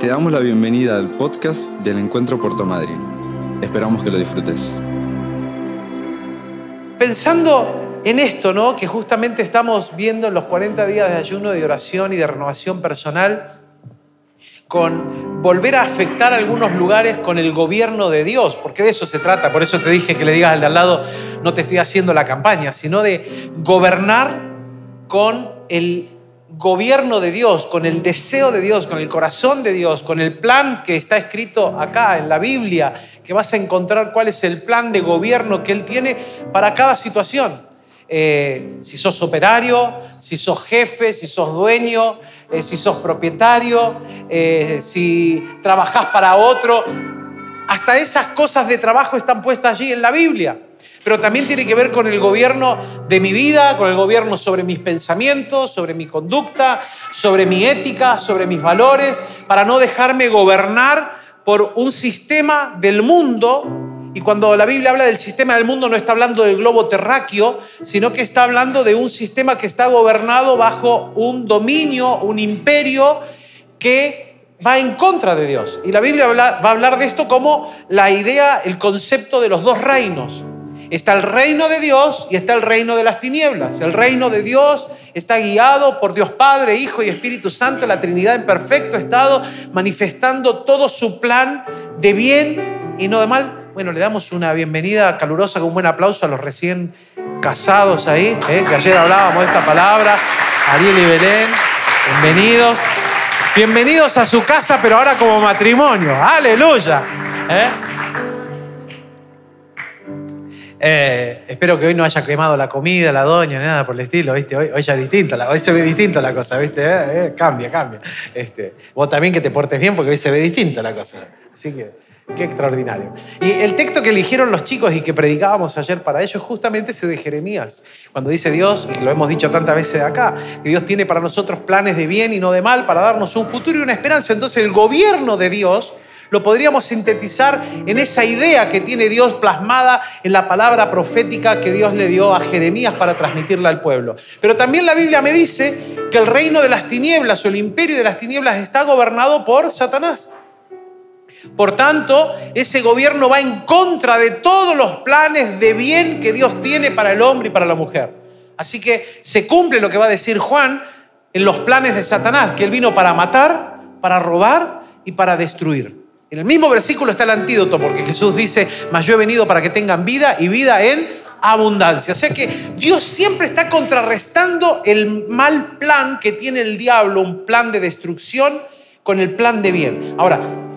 Te damos la bienvenida al podcast del Encuentro Puerto Madryn. Esperamos que lo disfrutes. Pensando en esto, ¿no? Que justamente estamos viendo en los 40 días de ayuno, de oración y de renovación personal, con volver a afectar algunos lugares con el gobierno de Dios, porque de eso se trata. Por eso te dije que le digas al de al lado, no te estoy haciendo la campaña, sino de gobernar con el gobierno de Dios, con el deseo de Dios, con el corazón de Dios, con el plan que está escrito acá en la Biblia, que vas a encontrar cuál es el plan de gobierno que Él tiene para cada situación. Eh, si sos operario, si sos jefe, si sos dueño, eh, si sos propietario, eh, si trabajás para otro. Hasta esas cosas de trabajo están puestas allí en la Biblia pero también tiene que ver con el gobierno de mi vida, con el gobierno sobre mis pensamientos, sobre mi conducta, sobre mi ética, sobre mis valores, para no dejarme gobernar por un sistema del mundo. Y cuando la Biblia habla del sistema del mundo no está hablando del globo terráqueo, sino que está hablando de un sistema que está gobernado bajo un dominio, un imperio que va en contra de Dios. Y la Biblia va a hablar de esto como la idea, el concepto de los dos reinos. Está el reino de Dios y está el reino de las tinieblas. El reino de Dios está guiado por Dios Padre, Hijo y Espíritu Santo, la Trinidad en perfecto estado, manifestando todo su plan de bien y no de mal. Bueno, le damos una bienvenida calurosa con un buen aplauso a los recién casados ahí, ¿eh? que ayer hablábamos de esta palabra, Ariel y Belén, bienvenidos. Bienvenidos a su casa, pero ahora como matrimonio. Aleluya. ¿eh? Eh, espero que hoy no haya quemado la comida, la doña, nada por el estilo, ¿viste? Hoy, hoy ya es distinto, hoy se ve distinto la cosa, ¿viste? Eh, eh, cambia, cambia. Este, vos también que te portes bien porque hoy se ve distinto la cosa. Así que, qué extraordinario. Y el texto que eligieron los chicos y que predicábamos ayer para ellos justamente es de Jeremías, cuando dice Dios, y lo hemos dicho tantas veces acá, que Dios tiene para nosotros planes de bien y no de mal, para darnos un futuro y una esperanza. Entonces el gobierno de Dios lo podríamos sintetizar en esa idea que tiene Dios plasmada en la palabra profética que Dios le dio a Jeremías para transmitirla al pueblo. Pero también la Biblia me dice que el reino de las tinieblas o el imperio de las tinieblas está gobernado por Satanás. Por tanto, ese gobierno va en contra de todos los planes de bien que Dios tiene para el hombre y para la mujer. Así que se cumple lo que va a decir Juan en los planes de Satanás, que él vino para matar, para robar y para destruir. En el mismo versículo está el antídoto, porque Jesús dice, mas yo he venido para que tengan vida y vida en abundancia. O sea que Dios siempre está contrarrestando el mal plan que tiene el diablo, un plan de destrucción, con el plan de bien. Ahora,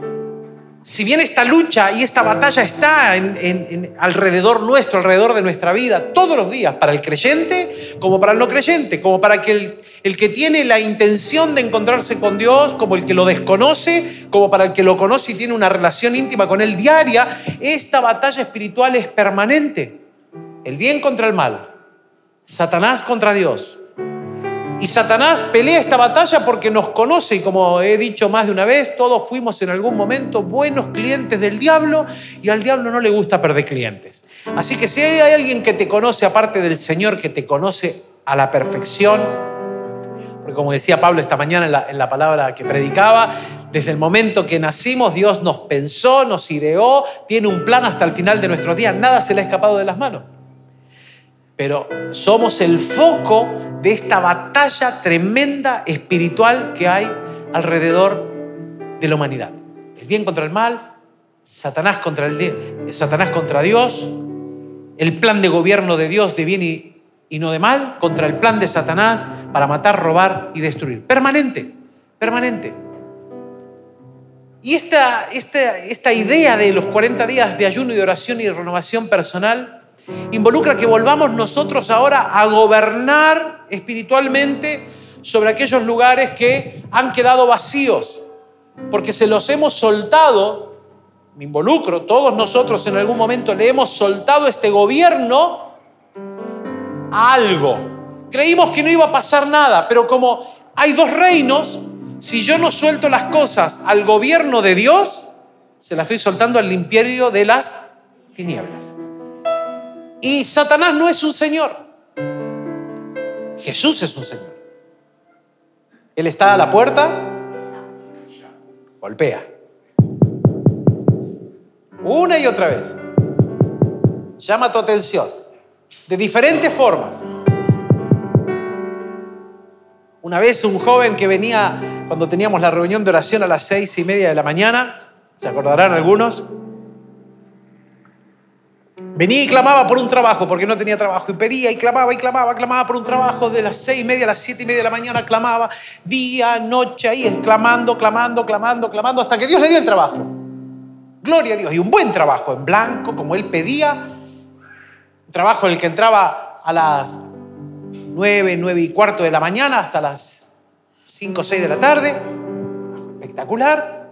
si bien esta lucha y esta batalla está en, alrededor nuestro, alrededor de nuestra vida, todos los días, para el creyente como para el no creyente, como para que el, el, que tiene la intención de encontrarse con Dios, como el que lo desconoce, como para el que lo conoce y tiene una relación íntima con él diaria, esta batalla espiritual es permanente. El bien contra el mal, Satanás contra Dios, y Satanás pelea esta batalla porque nos conoce y como he dicho más de una vez, todos fuimos en algún momento buenos clientes del diablo y al diablo no le gusta perder clientes. Así que si hay alguien que te conoce aparte del Señor, que te conoce a la perfección, porque como decía Pablo esta mañana en la, en la palabra que predicaba, desde el momento que nacimos Dios nos pensó, nos ideó, tiene un plan hasta el final de nuestros días, nada se le ha escapado de las manos. Pero somos el foco de esta batalla tremenda espiritual que hay alrededor de la humanidad. El bien contra el mal, Satanás contra, el, Satanás contra Dios, el plan de gobierno de Dios de bien y, y no de mal, contra el plan de Satanás para matar, robar y destruir. Permanente, permanente. Y esta, esta, esta idea de los 40 días de ayuno y oración y renovación personal involucra que volvamos nosotros ahora a gobernar espiritualmente sobre aquellos lugares que han quedado vacíos, porque se los hemos soltado, me involucro, todos nosotros en algún momento le hemos soltado este gobierno a algo. Creímos que no iba a pasar nada, pero como hay dos reinos, si yo no suelto las cosas al gobierno de Dios, se las estoy soltando al imperio de las tinieblas. Y Satanás no es un Señor. Jesús es un Señor. Él está a la puerta golpea. Una y otra vez. Llama tu atención. De diferentes formas. Una vez un joven que venía cuando teníamos la reunión de oración a las seis y media de la mañana, se acordarán algunos, venía y clamaba por un trabajo porque no tenía trabajo y pedía y clamaba y clamaba, clamaba por un trabajo de las seis y media a las siete y media de la mañana, clamaba día, noche, ahí clamando, clamando, clamando, clamando, hasta que Dios le dio el trabajo. Gloria a Dios. Y un buen trabajo en blanco, como él pedía. Un trabajo en el que entraba a las nueve, nueve y cuarto de la mañana hasta las cinco seis de la tarde. Espectacular.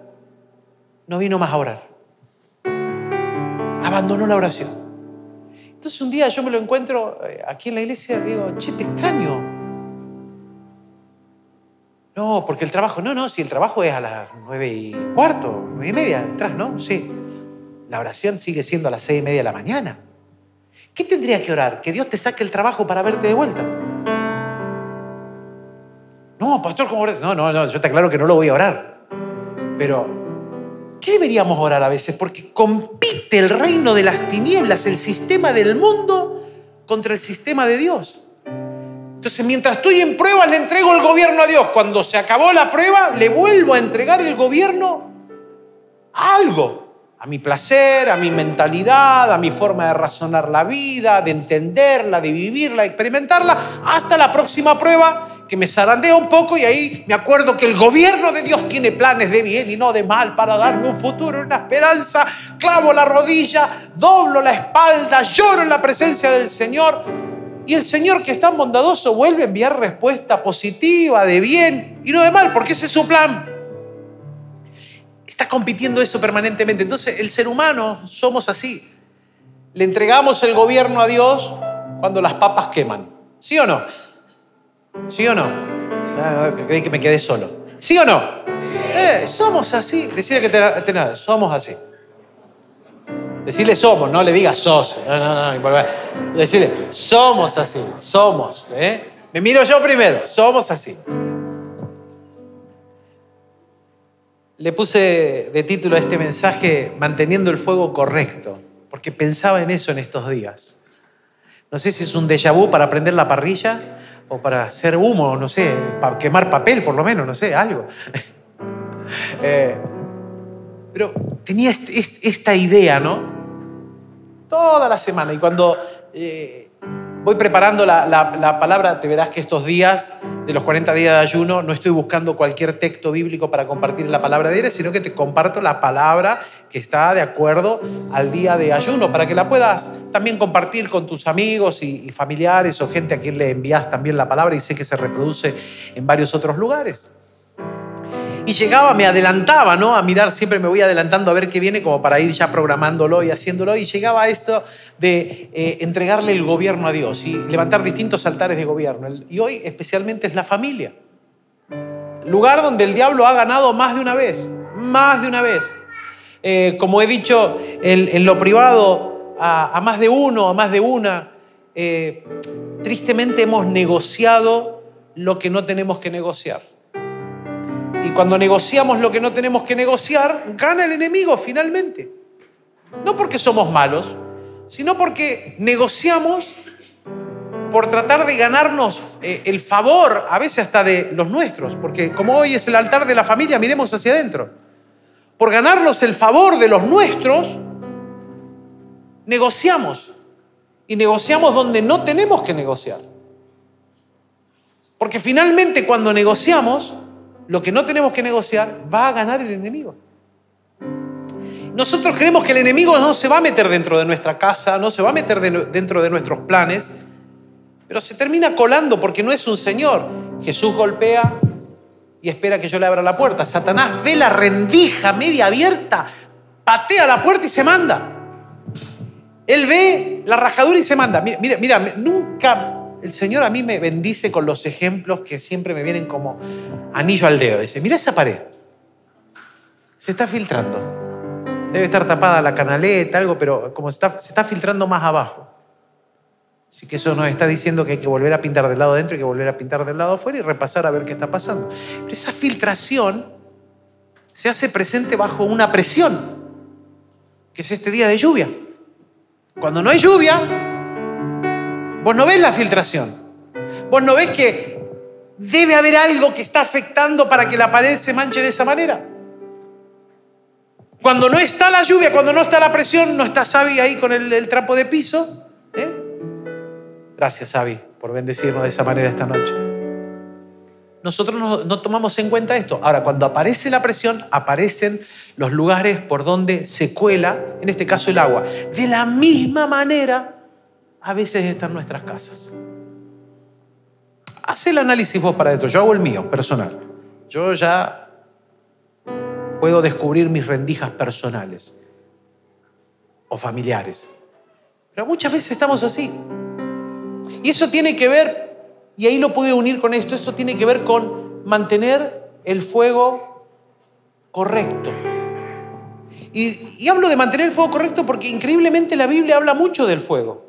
No vino más a orar. Abandonó la oración. Entonces un día yo me lo encuentro eh, aquí en la iglesia y digo, che, te extraño. No, porque el trabajo, no, no, si el trabajo es a las nueve y cuarto, nueve y media, entras, ¿no? Sí. La oración sigue siendo a las seis y media de la mañana. ¿Qué tendría que orar? Que Dios te saque el trabajo para verte de vuelta. No, pastor, ¿cómo oras? No, no, no, yo te aclaro que no lo voy a orar. Pero ¿Qué deberíamos orar a veces? Porque compite el reino de las tinieblas, el sistema del mundo, contra el sistema de Dios. Entonces, mientras estoy en prueba, le entrego el gobierno a Dios. Cuando se acabó la prueba, le vuelvo a entregar el gobierno a algo, a mi placer, a mi mentalidad, a mi forma de razonar la vida, de entenderla, de vivirla, de experimentarla, hasta la próxima prueba que me zarandea un poco y ahí me acuerdo que el gobierno de Dios tiene planes de bien y no de mal para darme un futuro, una esperanza. Clavo la rodilla, doblo la espalda, lloro en la presencia del Señor. Y el Señor que es tan bondadoso vuelve a enviar respuesta positiva, de bien y no de mal, porque ese es su plan. Está compitiendo eso permanentemente. Entonces el ser humano somos así. Le entregamos el gobierno a Dios cuando las papas queman. ¿Sí o no? ¿Sí o no? Ah, creí que me quedé solo. ¿Sí o no? Eh, somos así. Decirle que te, nada, somos así. Decirle somos, no le digas sos. No, no, no. Decirle, somos así, somos. ¿eh? Me miro yo primero, somos así. Le puse de título a este mensaje Manteniendo el fuego correcto, porque pensaba en eso en estos días. No sé si es un déjà vu para prender la parrilla o para hacer humo, no sé, para quemar papel por lo menos, no sé, algo. Eh, pero tenía esta idea, ¿no? Toda la semana. Y cuando eh, voy preparando la, palabra, te verás que estos días, de los 40 días de ayuno, no estoy buscando cualquier texto bíblico para compartir la palabra de él, sino que te comparto la palabra que está de acuerdo al día de ayuno, para que la puedas también compartir con tus amigos y familiares o gente a quien le envías también la palabra y sé que se reproduce en varios otros lugares. Y llegaba, me adelantaba, ¿no? A mirar, siempre me voy adelantando a ver qué viene, como para ir ya programándolo y haciéndolo. Y llegaba a esto de eh, entregarle el gobierno a Dios y levantar distintos altares de gobierno. Y hoy especialmente es la familia. Lugar donde el diablo ha ganado más de una vez, más de una vez. Eh, como he dicho en, lo privado, a, más de uno, a más de una, eh, tristemente hemos negociado lo que no tenemos que negociar. Y cuando negociamos lo que no tenemos que negociar, gana el enemigo finalmente. No porque somos malos, sino porque negociamos por tratar de ganarnos eh, el favor, a veces hasta de los nuestros, porque como hoy es el altar de la familia, miremos hacia adentro. Por ganarnos el favor de los nuestros, negociamos. Y negociamos donde no tenemos que negociar. Porque finalmente cuando negociamos, lo que no tenemos que negociar, va a ganar el enemigo. Nosotros creemos que el enemigo no se va a meter dentro de nuestra casa, no se va a meter dentro de nuestros planes, pero se termina colando porque no es un Señor. Jesús golpea y espera que yo le abra la puerta. Satanás ve la rendija media abierta, patea la puerta y se manda. Él ve la rajadura y se manda. Mira, mira, nunca el Señor a mí me bendice con los ejemplos que siempre me vienen como anillo al dedo. Dice, mira esa pared. Se está filtrando. Debe estar tapada la canaleta, algo, pero como se está, se está filtrando más abajo. Así que eso nos está diciendo que hay que volver a pintar del lado adentro, hay que volver a pintar del lado afuera y repasar a ver qué está pasando. Pero esa filtración se hace presente bajo una presión, que es este día de lluvia. Cuando no hay lluvia, vos no ves la filtración. Vos no ves que debe haber algo que está afectando para que la pared se manche de esa manera. Cuando no está la lluvia, cuando no está la presión, no está Sabi ahí con el, trapo de piso. ¿eh? Gracias, Sabi, por bendecirnos de esa manera esta noche. Nosotros no, no tomamos en cuenta esto. Ahora, cuando aparece la presión, aparecen los lugares por donde se cuela, en este caso el agua. De la misma manera, a veces están nuestras casas. Haz el análisis vos para esto. Yo hago el mío, personal. Yo ya puedo descubrir mis rendijas personales o familiares. Pero muchas veces estamos así. Y eso tiene que ver, y ahí lo pude unir con esto, eso tiene que ver con mantener el fuego correcto. Y hablo de mantener el fuego correcto porque increíblemente la Biblia habla mucho del fuego.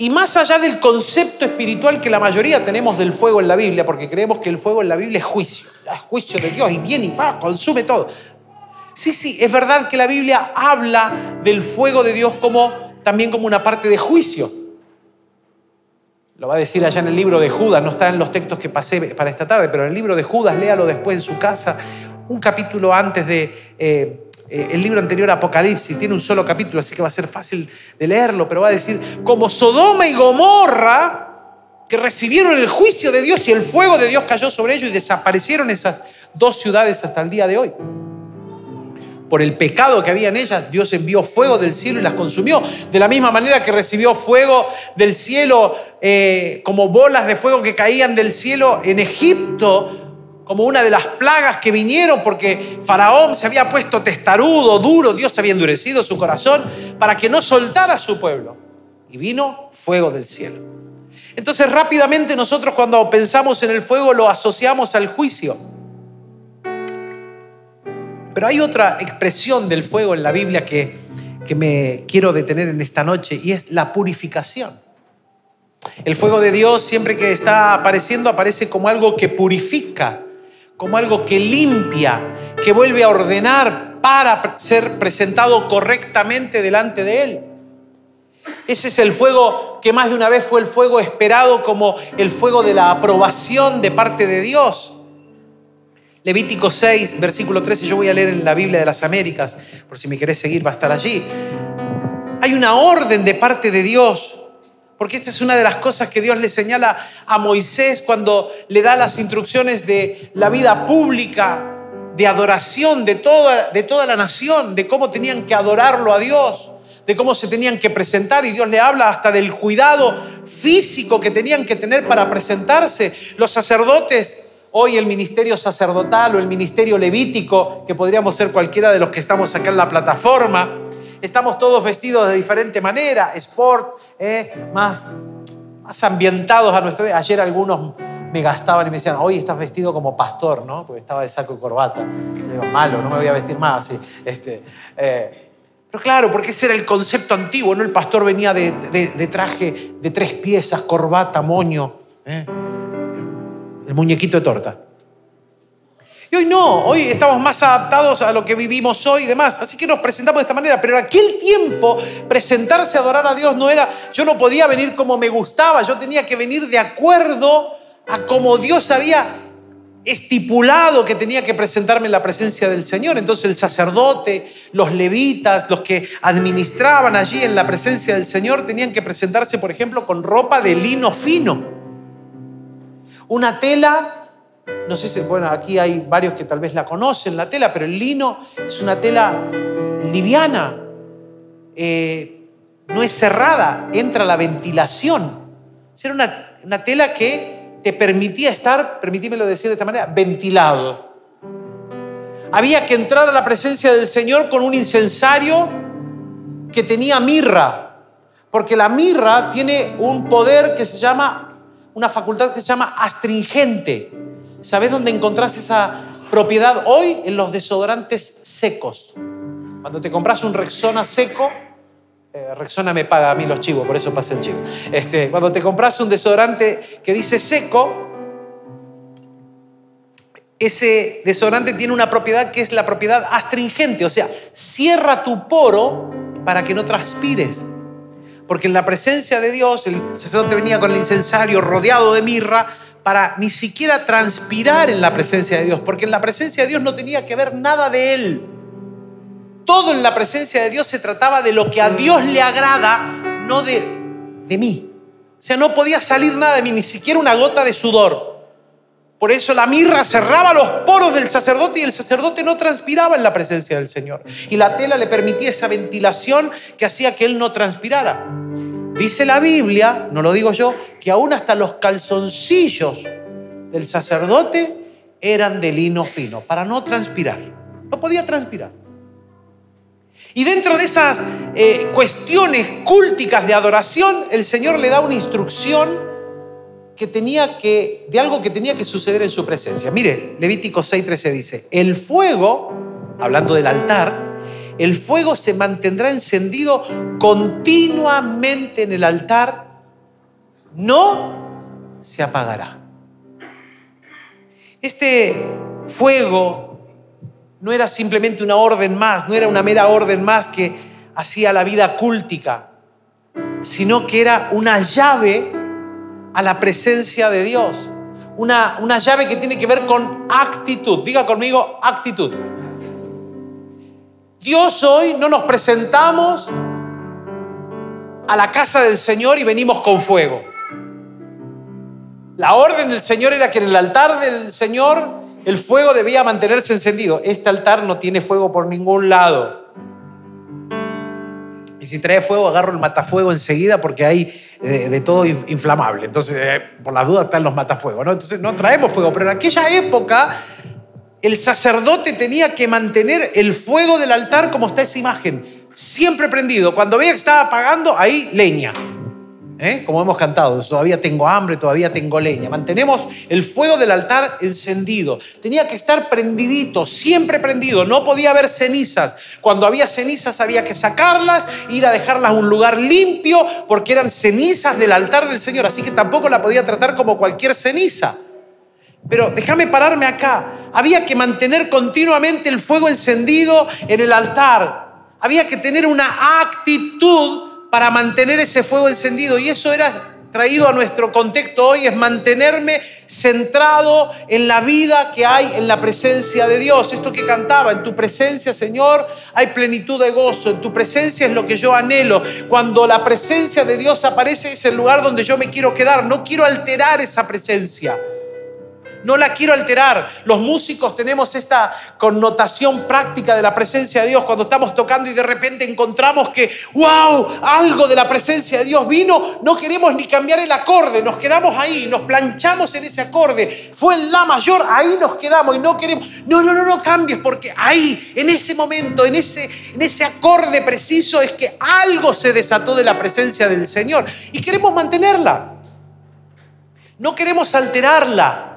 Y más allá del concepto espiritual que la mayoría tenemos del fuego en la Biblia, porque creemos que el fuego en la Biblia es juicio, es juicio de Dios y viene y va, consume todo. Sí, sí, es verdad que la Biblia habla del fuego de Dios como también como una parte de juicio. Lo va a decir allá en el libro de Judas, no está en los textos que pasé para esta tarde, pero en el libro de Judas, léalo después en su casa, un capítulo antes de... Eh, eh, el libro anterior, Apocalipsis, tiene un solo capítulo, así que va a ser fácil de leerlo, pero va a decir, como Sodoma y Gomorra, que recibieron el juicio de Dios y el fuego de Dios cayó sobre ellos y desaparecieron esas dos ciudades hasta el día de hoy. Por el pecado que había en ellas, Dios envió fuego del cielo y las consumió. De la misma manera que recibió fuego del cielo, eh, como bolas de fuego que caían del cielo en Egipto, como una de las plagas que vinieron porque Faraón se había puesto testarudo, duro, Dios había endurecido su corazón para que no soltara a su pueblo. Y vino fuego del cielo. Entonces rápidamente nosotros cuando pensamos en el fuego lo asociamos al juicio. Pero hay otra expresión del fuego en la Biblia que, que me quiero detener en esta noche y es la purificación. El fuego de Dios siempre que está apareciendo aparece como algo que purifica, como algo que limpia, que vuelve a ordenar para ser presentado correctamente delante de Él. Ese es el fuego que más de una vez fue el fuego esperado como el fuego de la aprobación de parte de Dios. Levítico 6, versículo 13, yo voy a leer en la Biblia de las Américas, por si me querés seguir va a estar allí. Hay una orden de parte de Dios porque esta es una de las cosas que Dios le señala a Moisés cuando le da las instrucciones de la vida pública, de adoración de toda, de toda la nación, de cómo tenían que adorarlo a Dios, de cómo se tenían que presentar. Y Dios le habla hasta del cuidado físico que tenían que tener para presentarse. Los sacerdotes Hoy el ministerio sacerdotal o el ministerio levítico, que podríamos ser cualquiera de los que estamos acá en la plataforma, estamos todos vestidos de diferente manera, sport, eh, más, más ambientados a nuestro día. Ayer algunos me gastaban y me decían, hoy estás vestido como pastor, ¿no? Porque estaba de saco y corbata. digo, malo, no me voy a vestir más así. Este, eh, pero claro, porque ese era el concepto antiguo, ¿no? El pastor venía de, de, traje de tres piezas, corbata, moño, ¿eh? el muñequito de torta. Y hoy no, hoy estamos más adaptados a lo que vivimos hoy y demás. Así que nos presentamos de esta manera. Pero en aquel tiempo, presentarse a adorar a Dios no era, yo no podía venir como me gustaba, yo tenía que venir de acuerdo a como Dios había estipulado que tenía que presentarme en la presencia del Señor. Entonces el sacerdote, los levitas, los que administraban allí en la presencia del Señor, tenían que presentarse, por ejemplo, con ropa de lino fino. Una tela no sé si, bueno, aquí hay varios que tal vez la conocen, la tela, pero el lino es una tela liviana, eh, no es cerrada, entra la ventilación. Era una, una tela que te permitía estar, permitímelo decir de esta manera, ventilado. Había que entrar a la presencia del Señor con un incensario que tenía mirra, porque la mirra tiene un poder que se llama, una facultad que se llama astringente ¿Sabes dónde encontrás esa propiedad hoy? En los desodorantes secos. Cuando te compras un Rexona seco, eh, Rexona me paga a mí los chivos, por eso pasa el chivo. Este, cuando te compras un desodorante que dice seco, ese desodorante tiene una propiedad que es la propiedad astringente, o sea, cierra tu poro para que no transpires. Porque en la presencia de Dios, el sacerdote venía con el incensario rodeado de mirra para ni siquiera transpirar en la presencia de Dios, porque en la presencia de Dios no tenía que ver nada de él. Todo en la presencia de Dios se trataba de lo que a Dios le agrada, no de, de mí. O sea, no podía salir nada de mí, ni siquiera una gota de sudor. Por eso la mirra cerraba los poros del sacerdote y el sacerdote no transpiraba en la presencia del Señor. Y la tela le permitía esa ventilación que hacía que él no transpirara. Dice la Biblia, no lo digo yo, que aún hasta los calzoncillos del sacerdote eran de lino fino, para no transpirar. No podía transpirar. Y dentro de esas eh, cuestiones cúlticas de adoración, el Señor le da una instrucción que tenía que, de algo que tenía que suceder en su presencia. Mire, Levítico 6:13 dice, el fuego, hablando del altar, el fuego se mantendrá encendido continuamente en el altar, no se apagará. Este fuego no era simplemente una orden más, no era una mera orden más que hacía la vida cúltica, sino que era una llave a la presencia de Dios. Una, una llave que tiene que ver con actitud. Diga conmigo, actitud. Dios hoy no nos presentamos a la casa del Señor y venimos con fuego. La orden del Señor era que en el altar del Señor el fuego debía mantenerse encendido. Este altar no tiene fuego por ningún lado. Y si trae fuego, agarro el matafuego enseguida porque hay de, todo inflamable. Entonces, eh, por las dudas están los matafuegos, ¿no? Entonces, no traemos fuego. Pero en aquella época, el sacerdote tenía que mantener el fuego del altar como está esa imagen, siempre prendido. Cuando veía que estaba apagando, ahí leña. ¿eh? como hemos cantado, todavía tengo hambre, todavía tengo leña. Mantenemos el fuego del altar encendido. Tenía que estar prendidito, siempre prendido. No podía haber cenizas. Cuando había cenizas había que sacarlas, ir a dejarlas en un lugar limpio, porque eran cenizas del altar del Señor. Así que tampoco la podía tratar como cualquier ceniza. Pero déjame pararme acá. Había que mantener continuamente el fuego encendido en el altar. Había que tener una actitud para mantener ese fuego encendido. Y eso era traído a nuestro contexto hoy, es mantenerme centrado en la vida que hay en la presencia de Dios. Esto que cantaba, en tu presencia, Señor, hay plenitud de gozo, en tu presencia es lo que yo anhelo. Cuando la presencia de Dios aparece es el lugar donde yo me quiero quedar, no quiero alterar esa presencia. No la quiero alterar. Los músicos tenemos esta connotación práctica de la presencia de Dios cuando estamos tocando y de repente encontramos que, wow, algo de la presencia de Dios vino. No queremos ni cambiar el acorde, nos quedamos ahí, nos planchamos en ese acorde. Fue en la mayor, ahí nos quedamos y no queremos. No, no, no, no cambies porque ahí, en ese momento, en ese, en ese acorde preciso es que algo se desató de la presencia del Señor y queremos mantenerla. No queremos alterarla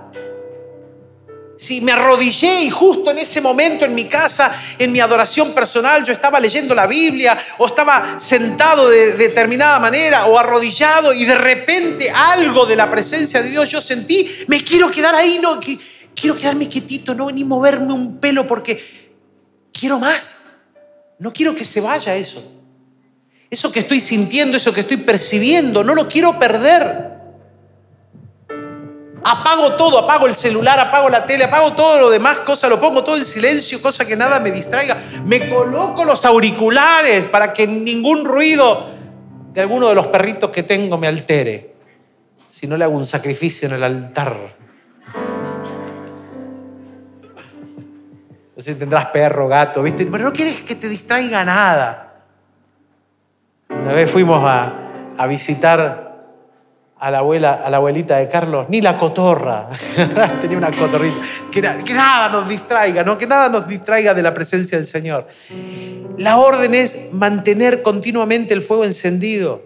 si me arrodillé y justo en ese momento en mi casa, en mi adoración personal, yo estaba leyendo la Biblia o estaba sentado de, determinada manera o arrodillado y de repente algo de la presencia de Dios yo sentí, me quiero quedar ahí, no, quiero quedarme quietito, no ni moverme un pelo porque quiero más. No quiero que se vaya eso. Eso que estoy sintiendo, eso que estoy percibiendo, no lo quiero perder. Apago todo, apago el celular, apago la tele, apago todo lo demás, cosas, lo pongo todo en silencio, cosa que nada me distraiga. Me coloco los auriculares para que ningún ruido de alguno de los perritos que tengo me altere. Si no le hago un sacrificio en el altar. No sé si tendrás perro, gato, ¿viste? Pero no quieres que te distraiga nada. Una vez fuimos a, a visitar a la, abuela, a la abuelita de Carlos, ni la cotorra. Tenía una cotorrita. Que, que, nada nos distraiga, ¿no? que nada nos distraiga de la presencia del Señor. La orden es mantener continuamente el fuego encendido.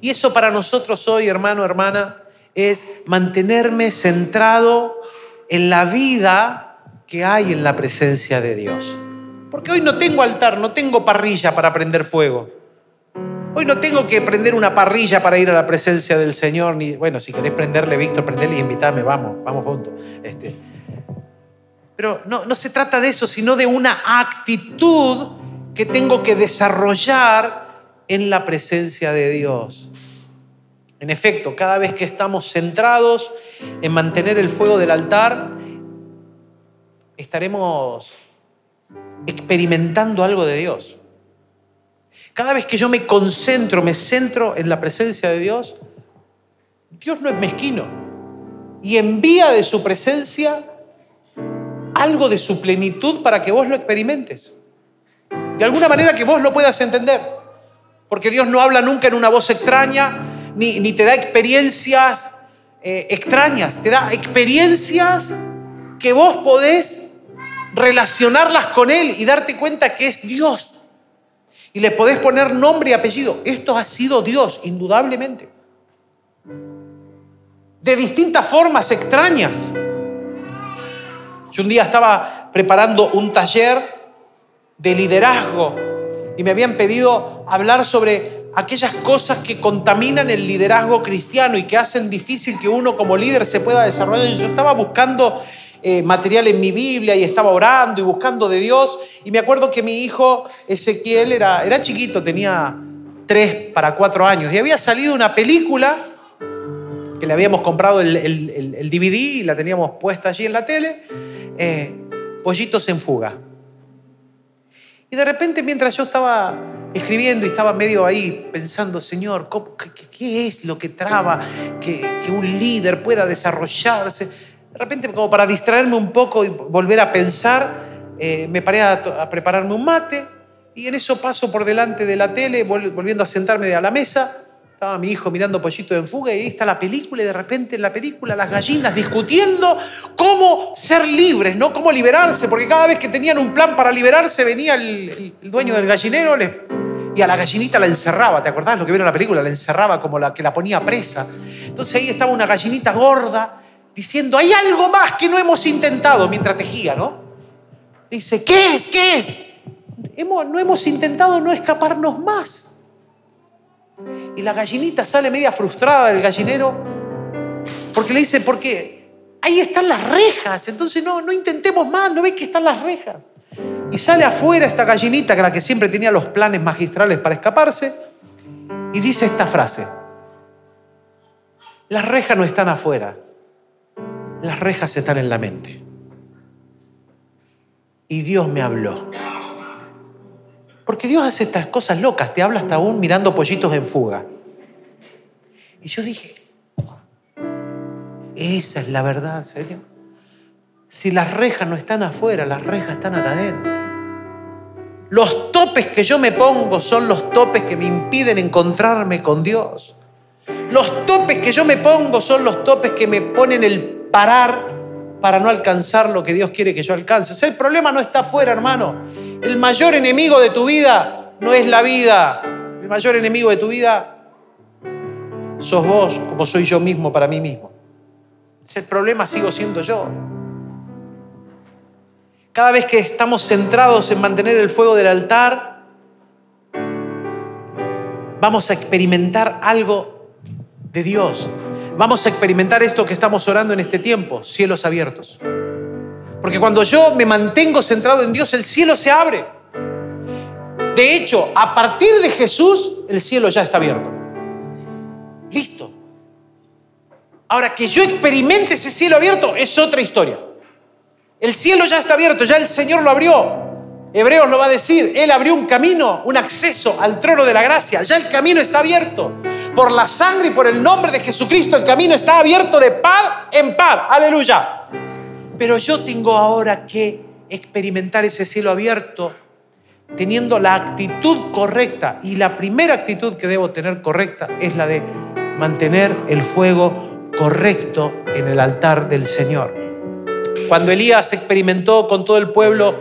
Y eso para nosotros hoy, hermano, hermana, es mantenerme centrado en la vida que hay en la presencia de Dios. Porque hoy no tengo altar, no tengo parrilla para prender fuego. Hoy no tengo que prender una parrilla para ir a la presencia del Señor, ni, bueno, si querés prenderle, Víctor, prenderle y invítame, vamos, vamos juntos. Este. Pero no, no se trata de eso, sino de una actitud que tengo que desarrollar en la presencia de Dios. En efecto, cada vez que estamos centrados en mantener el fuego del altar, estaremos experimentando algo de Dios. Cada vez que yo me concentro, me centro en la presencia de Dios, Dios no es mezquino y envía de su presencia algo de su plenitud para que vos lo experimentes. De alguna manera que vos lo puedas entender. Porque Dios no habla nunca en una voz extraña, ni, te da experiencias eh, extrañas, te da experiencias que vos podés relacionarlas con Él y darte cuenta que es Dios y le podés poner nombre y apellido. Esto ha sido Dios, indudablemente. De distintas formas extrañas. Yo un día estaba preparando un taller de liderazgo y me habían pedido hablar sobre aquellas cosas que contaminan el liderazgo cristiano y que hacen difícil que uno como líder se pueda desarrollar. Yo estaba buscando eh, material en mi Biblia y estaba orando y buscando de Dios. Y me acuerdo que mi hijo Ezequiel era, era chiquito, tenía tres para cuatro años. Y había salido una película que le habíamos comprado el, el, DVD y la teníamos puesta allí en la tele, eh, Pollitos en fuga. Y de repente mientras yo estaba escribiendo y estaba medio ahí pensando, Señor, qué, es lo que traba que, que un líder pueda desarrollarse? De repente, como para distraerme un poco y volver a pensar, eh, me paré a, prepararme un mate y en eso paso por delante de la tele, volviendo a sentarme a la mesa. Estaba mi hijo mirando Pollito en fuga y ahí está la película y de repente en la película las gallinas discutiendo cómo ser libres, ¿no? Cómo liberarse, porque cada vez que tenían un plan para liberarse venía el, dueño del gallinero y a la gallinita la encerraba, ¿te acordás lo que vieron en la película? La encerraba como la que la ponía presa. Entonces ahí estaba una gallinita gorda diciendo, hay algo más que no hemos intentado mientras tejía, ¿no? Dice, ¿qué es? ¿Qué es? no hemos intentado no escaparnos más. Y la gallinita sale media frustrada del gallinero porque le dice, porque ahí están las rejas, entonces no, no intentemos más, ¿no ves que están las rejas? Y sale afuera esta gallinita, que la que siempre tenía los planes magistrales para escaparse, y dice esta frase, las rejas no están afuera, las rejas están en la mente. Y Dios me habló. Porque Dios hace estas cosas locas, te habla hasta aún mirando pollitos en fuga. Y yo dije, esa es la verdad, Señor. Si las rejas no están afuera, las rejas están acá adentro. Los topes que yo me pongo son los topes que me impiden encontrarme con Dios. Los topes que yo me pongo son los topes que me ponen el parar para no alcanzar lo que Dios quiere que yo alcance. el problema no está afuera, hermano. El mayor enemigo de tu vida no es la vida. El mayor enemigo de tu vida sos vos, como soy yo mismo para mí mismo. Ese problema sigo siendo yo. Cada vez que estamos centrados en mantener el fuego del altar, vamos a experimentar algo de Dios, vamos a experimentar esto que estamos orando en este tiempo, cielos abiertos. Porque cuando yo me mantengo centrado en Dios, el cielo se abre. De hecho, a partir de Jesús, el cielo ya está abierto. Listo. Ahora, que yo experimente ese cielo abierto es otra historia. El cielo ya está abierto, ya el Señor lo abrió. Hebreos lo va a decir, Él abrió un camino, un acceso al trono de la gracia. Ya el camino está abierto por la sangre y por el nombre de Jesucristo, el camino está abierto de par en par. Aleluya. Pero yo tengo ahora que experimentar ese cielo abierto teniendo la actitud correcta. Y la primera actitud que debo tener correcta es la de mantener el fuego correcto en el altar del Señor. Cuando Elías experimentó con todo el pueblo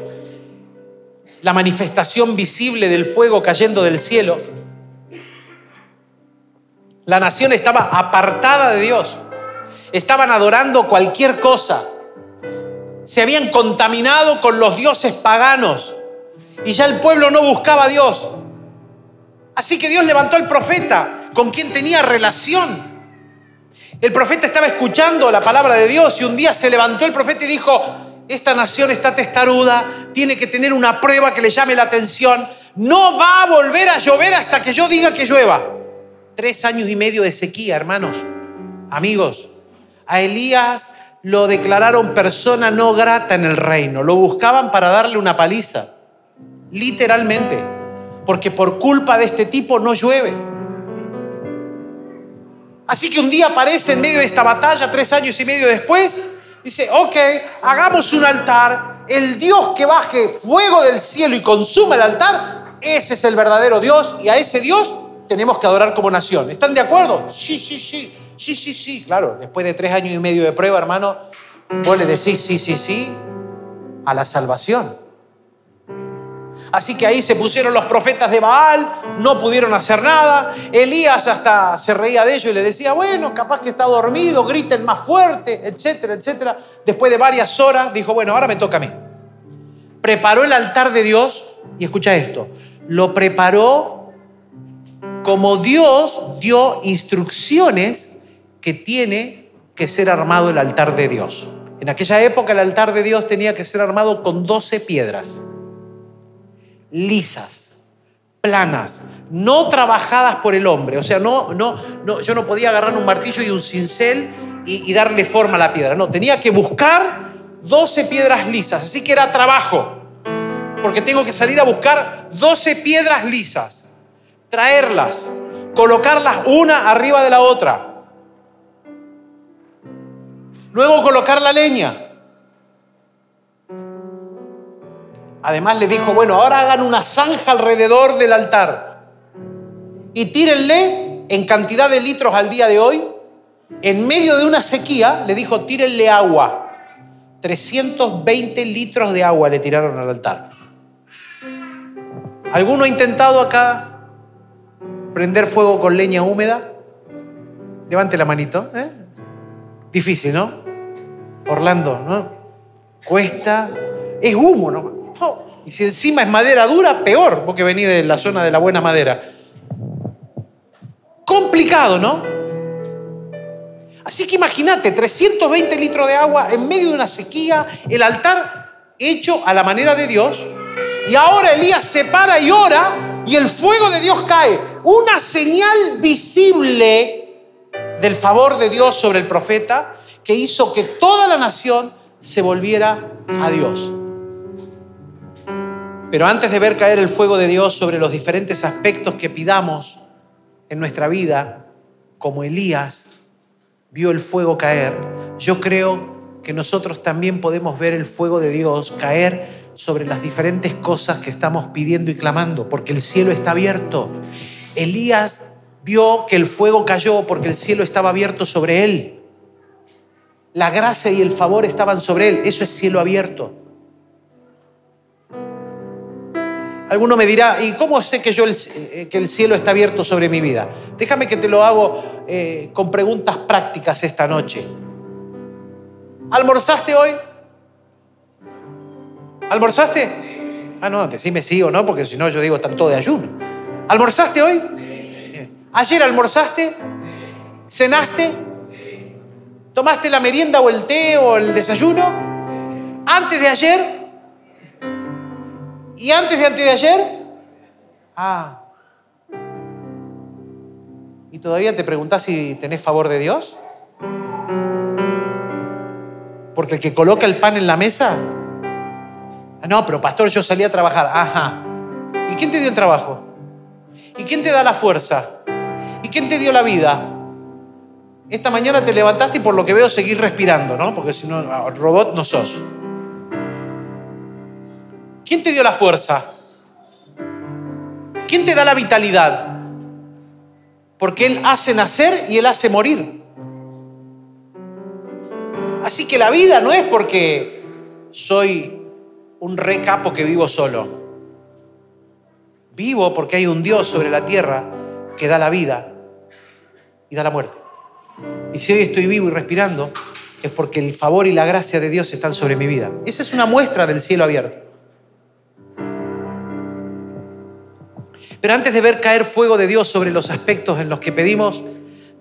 la manifestación visible del fuego cayendo del cielo, la nación estaba apartada de Dios. Estaban adorando cualquier cosa. Se habían contaminado con los dioses paganos. Y ya el pueblo no buscaba a Dios. Así que Dios levantó al profeta con quien tenía relación. El profeta estaba escuchando la palabra de Dios y un día se levantó el profeta y dijo, esta nación está testaruda, tiene que tener una prueba que le llame la atención, no va a volver a llover hasta que yo diga que llueva. Tres años y medio de sequía, hermanos, amigos. A Elías lo declararon persona no grata en el reino, lo buscaban para darle una paliza, literalmente, porque por culpa de este tipo no llueve. Así que un día aparece en medio de esta batalla, tres años y medio después, dice, ok, hagamos un altar, el Dios que baje fuego del cielo y consuma el altar, ese es el verdadero Dios y a ese Dios tenemos que adorar como nación. ¿Están de acuerdo? Sí, sí, sí. Sí, sí, sí, claro. Después de tres años y medio de prueba, hermano, vos le decís sí, sí, sí a la salvación. Así que ahí se pusieron los profetas de Baal, no pudieron hacer nada. Elías hasta se reía de ellos y le decía, bueno, capaz que está dormido, griten más fuerte, etcétera, etcétera. Después de varias horas dijo, bueno, ahora me toca a mí. Preparó el altar de Dios y escucha esto, lo preparó como Dios dio instrucciones que tiene que ser armado el altar de Dios. En aquella época el altar de Dios tenía que ser armado con 12 piedras, lisas, planas, no trabajadas por el hombre. O sea, no, no, no, yo no podía agarrar un martillo y un cincel y, y darle forma a la piedra. No, tenía que buscar 12 piedras lisas. Así que era trabajo. Porque tengo que salir a buscar 12 piedras lisas, traerlas, colocarlas una arriba de la otra Luego colocar la leña. Además le dijo, bueno, ahora hagan una zanja alrededor del altar y tírenle en cantidad de litros al día de hoy. En medio de una sequía le dijo, tírenle agua. 320 litros de agua le tiraron al altar. ¿Alguno ha intentado acá prender fuego con leña húmeda? Levante la manito. ¿eh? Difícil, ¿no? Orlando, ¿no? Cuesta, es humo, ¿no? Y si encima es madera dura, peor, porque venís de la zona de la buena madera. Complicado, ¿no? Así que imagínate, 320 litros de agua en medio de una sequía, el altar hecho a la manera de Dios, y ahora Elías se para y ora y el fuego de Dios cae. Una señal visible del favor de Dios sobre el profeta que hizo que toda la nación se volviera a Dios. Pero antes de ver caer el fuego de Dios sobre los diferentes aspectos que pidamos en nuestra vida, como Elías vio el fuego caer, yo creo que nosotros también podemos ver el fuego de Dios caer sobre las diferentes cosas que estamos pidiendo y clamando, porque el cielo está abierto. Elías vio que el fuego cayó porque el cielo estaba abierto sobre él. La gracia y el favor estaban sobre él. Eso es cielo abierto. Alguno me dirá, ¿y cómo sé que, yo el, eh, que el cielo está abierto sobre mi vida? Déjame que te lo hago eh, con preguntas prácticas esta noche. ¿Almorzaste hoy? ¿Almorzaste? Ah, no, decime sí o no, porque si no yo digo, están todos de ayuno. ¿Almorzaste hoy? ¿Ayer almorzaste? ¿Cenaste? ¿Tomaste la merienda o el té o el desayuno? ¿Antes de ayer? ¿Y antes de antes de ayer? Ah. ¿Y todavía te preguntás si tenés favor de Dios? Porque el que coloca el pan en la mesa. Ah, no, pero pastor, yo salí a trabajar. Ajá. ¿Y quién te dio el trabajo? ¿Y quién te da la fuerza? ¿Y quién te dio la vida? Esta mañana te levantaste y por lo que veo seguís respirando, ¿no? Porque si no, ah, robot no sos. ¿Quién te dio la fuerza? ¿Quién te da la vitalidad? Porque Él hace nacer y Él hace morir. Así que la vida no es porque soy un recapo que vivo solo. Vivo porque hay un Dios sobre la tierra que da la vida y da la muerte. Y si hoy estoy vivo y respirando, es porque el favor y la gracia de Dios están sobre mi vida. Esa es una muestra del cielo abierto. Pero antes de ver caer fuego de Dios sobre los aspectos en los que pedimos,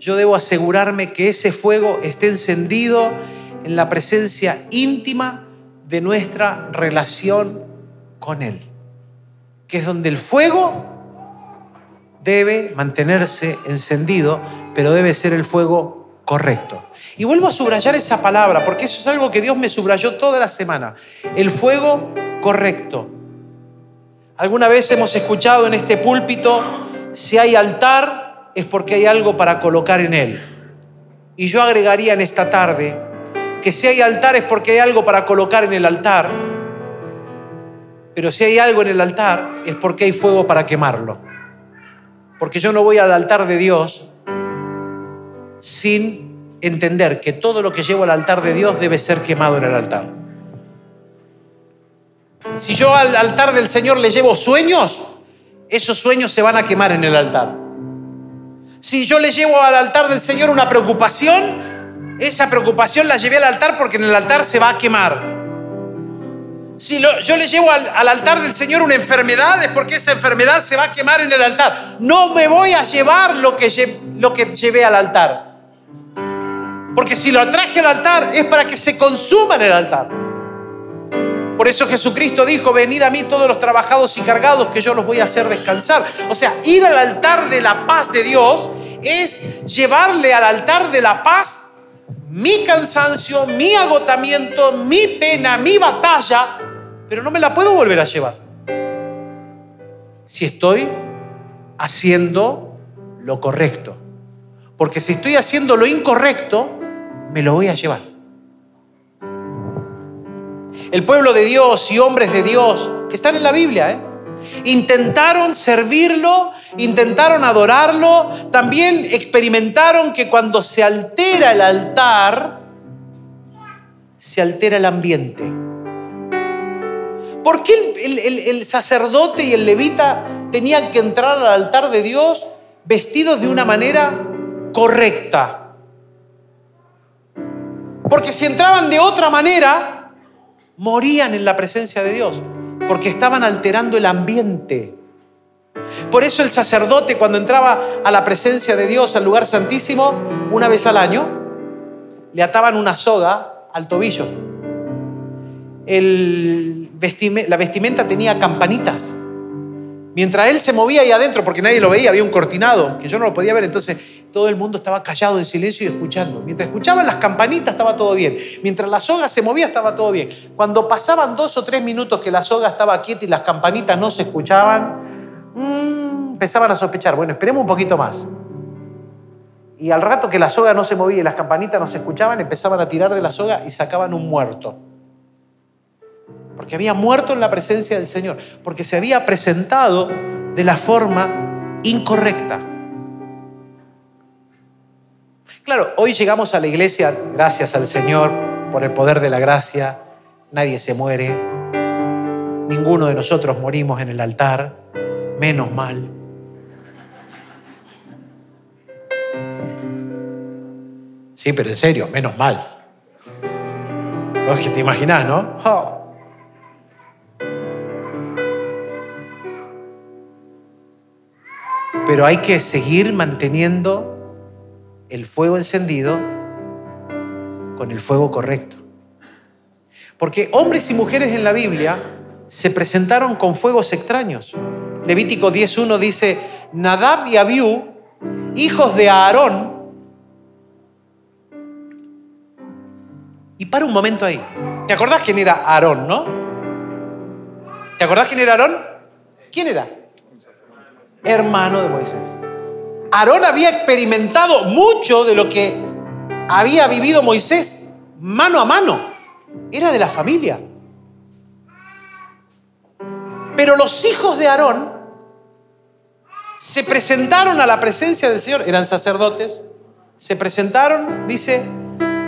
yo debo asegurarme que ese fuego esté encendido en la presencia íntima de nuestra relación con Él, que es donde el fuego debe mantenerse encendido, pero debe ser el fuego correcto. Y vuelvo a subrayar esa palabra, porque eso es algo que Dios me subrayó toda la semana. El fuego correcto. Alguna vez hemos escuchado en este púlpito, si hay altar es porque hay algo para colocar en él. Y yo agregaría en esta tarde que si hay altar es porque hay algo para colocar en el altar, pero si hay algo en el altar es porque hay fuego para quemarlo. Porque yo no voy al altar de Dios sin entender que todo lo que llevo al altar de Dios debe ser quemado en el altar. Si yo al altar del Señor le llevo sueños, esos sueños se van a quemar en el altar. Si yo le llevo al altar del Señor una preocupación, esa preocupación la llevé al altar porque en el altar se va a quemar. Si yo le llevo al, al, altar del Señor una enfermedad, es porque esa enfermedad se va a quemar en el altar. No me voy a llevar lo que, que llevé al altar. Porque si lo traje al altar es para que se consuma en el altar. Por eso Jesucristo dijo, venid a mí todos los trabajados y cargados que yo los voy a hacer descansar. O sea, ir al altar de la paz de Dios es llevarle al altar de la paz mi cansancio, mi agotamiento, mi pena, mi batalla, pero no me la puedo volver a llevar. Si estoy haciendo lo correcto. Porque si estoy haciendo lo incorrecto, me lo voy a llevar. El pueblo de Dios y hombres de Dios que están en la Biblia, ¿eh? intentaron servirlo, intentaron adorarlo, también experimentaron que cuando se altera el altar, se altera el ambiente. ¿Por qué el, sacerdote y el levita tenían que entrar al altar de Dios vestidos de una manera correcta? Porque si entraban de otra manera, morían en la presencia de Dios, porque estaban alterando el ambiente. Por eso el sacerdote cuando entraba a la presencia de Dios, al lugar santísimo, una vez al año, le ataban una soga al tobillo. El la vestimenta tenía campanitas. Mientras él se movía ahí adentro, porque nadie lo veía, había un cortinado que yo no lo podía ver, entonces todo el mundo estaba callado en silencio y escuchando. Mientras escuchaban las campanitas estaba todo bien. Mientras la soga se movía estaba todo bien. Cuando pasaban dos o tres minutos que la soga estaba quieta y las campanitas no se escuchaban, mmm, empezaban a sospechar, bueno, esperemos un poquito más. Y al rato que la soga no se movía y las campanitas no se escuchaban, empezaban a tirar de la soga y sacaban un muerto. Porque había muerto en la presencia del Señor, porque se había presentado de la forma incorrecta. Claro, hoy llegamos a la iglesia, gracias al Señor, por el poder de la gracia, nadie se muere, ninguno de nosotros morimos en el altar, menos mal. Sí, pero en serio, menos mal. Es que te imaginas, ¿no? Oh. Pero hay que seguir manteniendo el fuego encendido con el fuego correcto. Porque hombres y mujeres en la Biblia se presentaron con fuegos extraños. Levítico 10.1 dice, Nadab y Abiú, hijos de Aarón, y para un momento ahí. ¿Te acordás quién era Aarón, no? ¿Te acordás quién era Aarón? ¿Quién era? Hermano de Moisés. Aarón había experimentado mucho de lo que había vivido Moisés mano a mano. Era de la familia. Pero los hijos de Aarón se presentaron a la presencia del Señor, eran sacerdotes, se presentaron, dice,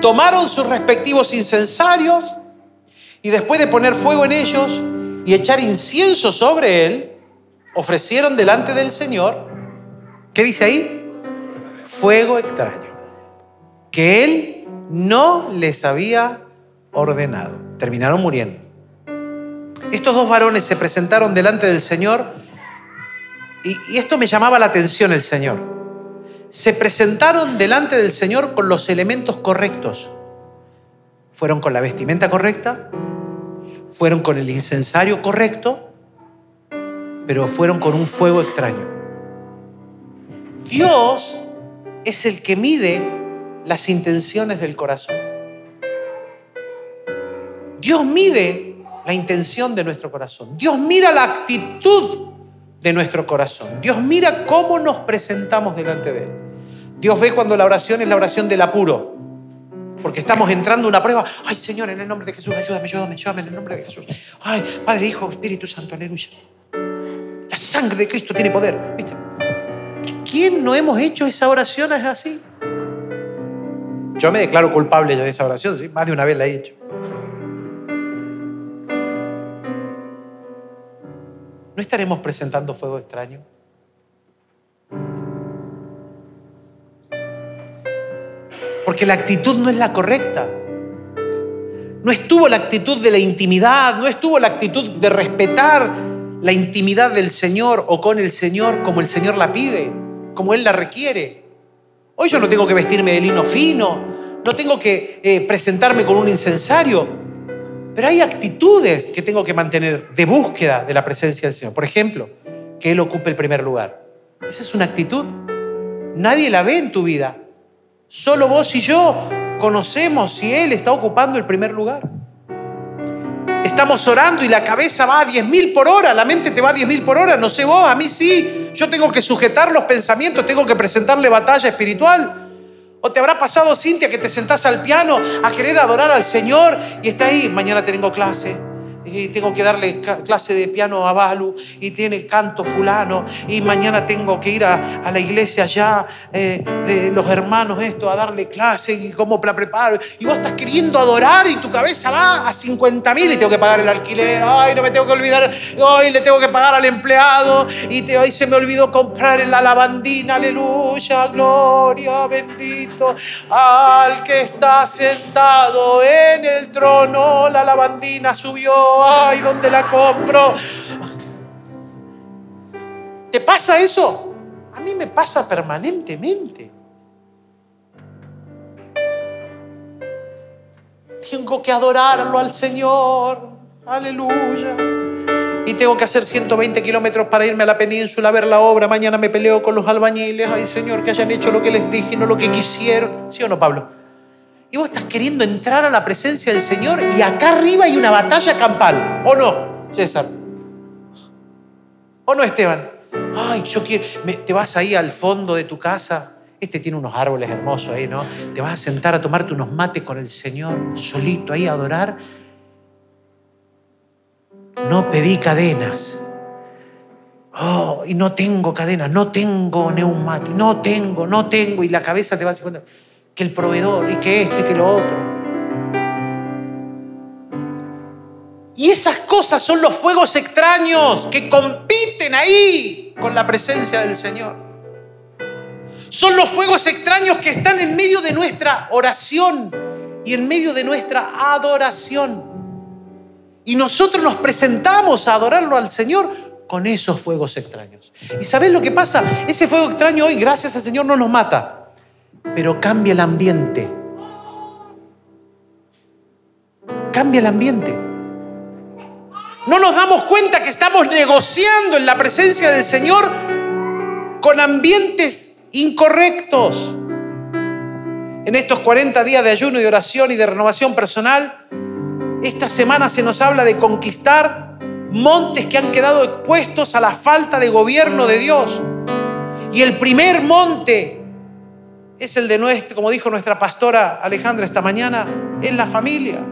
tomaron sus respectivos incensarios y después de poner fuego en ellos y echar incienso sobre él, ofrecieron delante del Señor ¿Qué dice ahí? Fuego extraño. Que él no les había ordenado. Terminaron muriendo. Estos dos varones se presentaron delante del Señor y, esto me llamaba la atención el Señor, se presentaron delante del Señor con los elementos correctos. Fueron con la vestimenta correcta, fueron con el incensario correcto, pero fueron con un fuego extraño. Dios es el que mide las intenciones del corazón. Dios mide la intención de nuestro corazón. Dios mira la actitud de nuestro corazón. Dios mira cómo nos presentamos delante de Él. Dios ve cuando la oración es la oración del apuro. Porque estamos entrando a una prueba. Ay, Señor, en el nombre de Jesús, ayúdame, ayúdame, ayúdame en el nombre de Jesús. Ay, Padre, Hijo, Espíritu Santo, aleluya. La sangre de Cristo tiene poder. ¿Viste? ¿Quién no hemos hecho esa oración es así? Yo me declaro culpable de esa oración, más de una vez la he hecho. ¿No estaremos presentando fuego extraño? Porque la actitud no es la correcta. No estuvo la actitud de la intimidad, no estuvo la actitud de respetar la intimidad del Señor o con el Señor como el Señor la pide, como Él la requiere. Hoy yo no tengo que vestirme de lino fino, no tengo que eh, presentarme con un incensario, pero hay actitudes que tengo que mantener de búsqueda de la presencia del Señor. Por ejemplo, que Él ocupe el primer lugar. Esa es una actitud. Nadie la ve en tu vida. Solo vos y yo conocemos si Él está ocupando el primer lugar. Estamos orando y la cabeza va a 10.000 por hora, la mente te va a 10.000 por hora, no sé vos, a mí sí. Yo tengo que sujetar los pensamientos, tengo que presentarle batalla espiritual. ¿O te habrá pasado, Cintia, que te sentás al piano a querer adorar al Señor y está ahí, mañana tengo clase, y tengo que darle clase de piano a Balu y tiene canto fulano y mañana tengo que ir a, a la iglesia allá eh, de los hermanos esto a darle clase y cómo la preparo. Y vos estás queriendo adorar y tu cabeza va a 50 mil y tengo que pagar el alquiler. Ay no me tengo que olvidar hoy le tengo que pagar al empleado y te, hoy se me olvidó comprar la lavandina. Aleluya gloria bendito al que está sentado en el trono. La lavandina subió ay, ¿dónde la compro? ¿Te pasa eso? A mí me pasa permanentemente. Tengo que adorarlo al Señor. Aleluya. Y tengo que hacer 120 kilómetros para irme a la península a ver la obra. Mañana me peleo con los albañiles. Ay, Señor, que hayan hecho lo que les dije y no lo que quisieron. ¿Sí o no, Pablo? Y vos estás queriendo entrar a la presencia del Señor y acá arriba hay una batalla campal. ¿O no, César? ¿O no, Esteban? Ay, yo quiero. te vas ahí al fondo de tu casa. Este tiene unos árboles hermosos ahí, ¿no? Te vas a sentar a tomarte unos mates con el Señor, solito ahí a adorar. No pedí cadenas. Oh, y no tengo cadenas, no tengo neumáticos, no tengo, no tengo. Y la cabeza te va a que el proveedor y que esto y que lo otro. Y esas cosas son los fuegos extraños que compiten ahí con la presencia del Señor. Son los fuegos extraños que están en medio de nuestra oración y en medio de nuestra adoración. Y nosotros nos presentamos a adorarlo al Señor con esos fuegos extraños. ¿Y sabes lo que pasa? Ese fuego extraño hoy, gracias al Señor, no nos mata pero cambia el ambiente. Cambia el ambiente. No nos damos cuenta que estamos negociando en la presencia del Señor con ambientes incorrectos. En estos 40 días de ayuno y oración y de renovación personal, esta semana se nos habla de conquistar montes que han quedado expuestos a la falta de gobierno de Dios. Y el primer monte es el de nuestro, como dijo nuestra pastora Alejandra esta mañana, es la familia.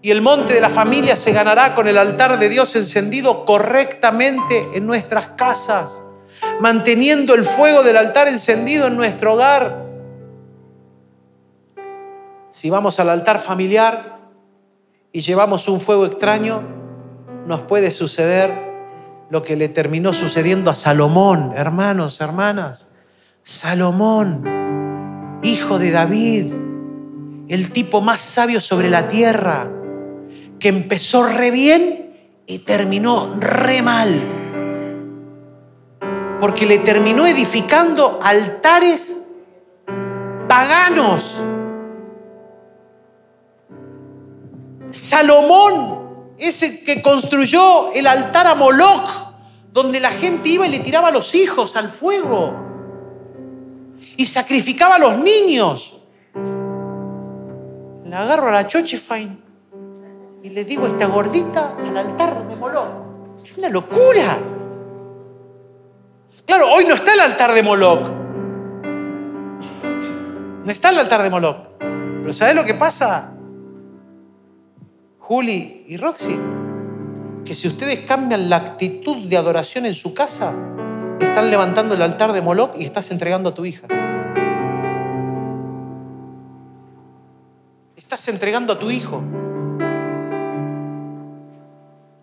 Y el monte de la familia se ganará con el altar de Dios encendido correctamente en nuestras casas, manteniendo el fuego del altar encendido en nuestro hogar. Si vamos al altar familiar y llevamos un fuego extraño, nos puede suceder lo que le terminó sucediendo a Salomón, hermanos, hermanas Salomón, hijo de David, el tipo más sabio sobre la tierra, que empezó re bien y terminó re mal. porque le terminó edificando altares paganos. Salomón es el que construyó el altar a Moloch, donde la gente iba y le tiraba a los hijos al fuego y sacrificaba a los niños. La agarro a la Chochifain y le digo a esta gordita al altar de Moloch. Es una locura. Claro, hoy no está el altar de Moloch. No está el altar de Moloch. Pero ¿sabes lo que pasa? Juli y Roxy, que si ustedes cambian la actitud de adoración en su casa, están levantando el altar de Moloch y estás entregando a tu hija. Estás entregando a tu hijo.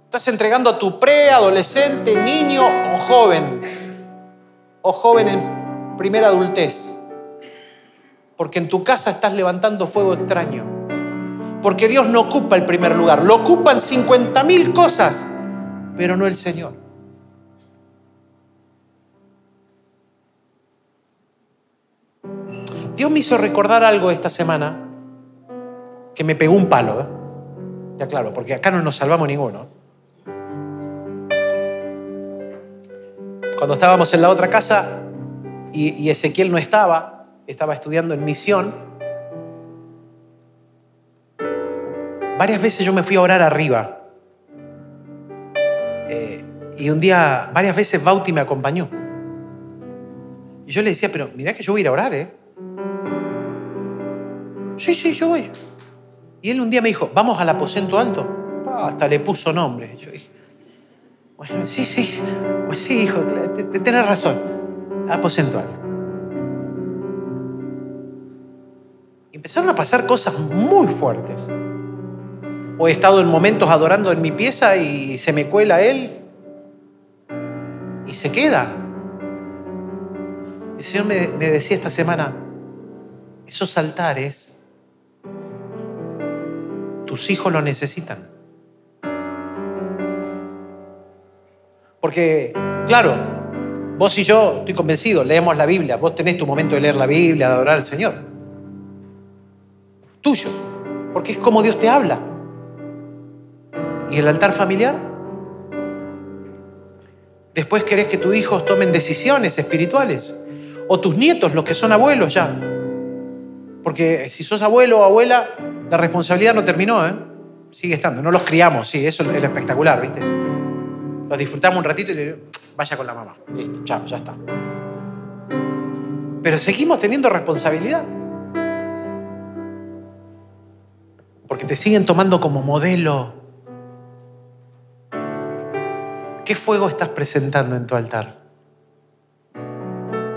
Estás entregando a tu preadolescente, niño o joven, o joven en primera adultez. Porque en tu casa estás levantando fuego extraño. Porque Dios no ocupa el primer lugar. Lo ocupan 50 mil cosas, pero no el Señor. Dios me hizo recordar algo esta semana que me pegó un palo. ¿eh? Ya claro, porque acá no nos salvamos ninguno. Cuando estábamos en la otra casa y, Ezequiel no estaba, estaba estudiando en misión, varias veces yo me fui a orar arriba. Eh, y un día, varias veces Bauti me acompañó. Y yo le decía, pero mirá que yo voy a ir a orar, ¿eh? Sí, sí, yo voy. Y él un día me dijo, vamos al aposento alto. Ah, hasta le puso nombre. Yo dije, bueno, sí, sí, pues sí, hijo, tenés razón. Aposento alto. Y empezaron a pasar cosas muy fuertes. O he estado en momentos adorando en mi pieza y se me cuela él y se queda. El Señor me, me decía esta semana, esos altares, tus hijos lo necesitan. Porque, claro, vos y yo, estoy convencido, leemos la Biblia, vos tenés tu momento de leer la Biblia, de adorar al Señor. Tuyo, porque es como Dios te habla. ¿Y el altar familiar? Después querés que tus hijos tomen decisiones espirituales. O tus nietos, los que son abuelos ya. Porque si sos abuelo o abuela, la responsabilidad no terminó, ¿eh? Sigue estando. No los criamos, sí, eso es espectacular, ¿viste? Los disfrutamos un ratito y le digo, vaya con la mamá. Listo, chao, ya está. Pero seguimos teniendo responsabilidad. Porque te siguen tomando como modelo. ¿Qué fuego estás presentando en tu altar?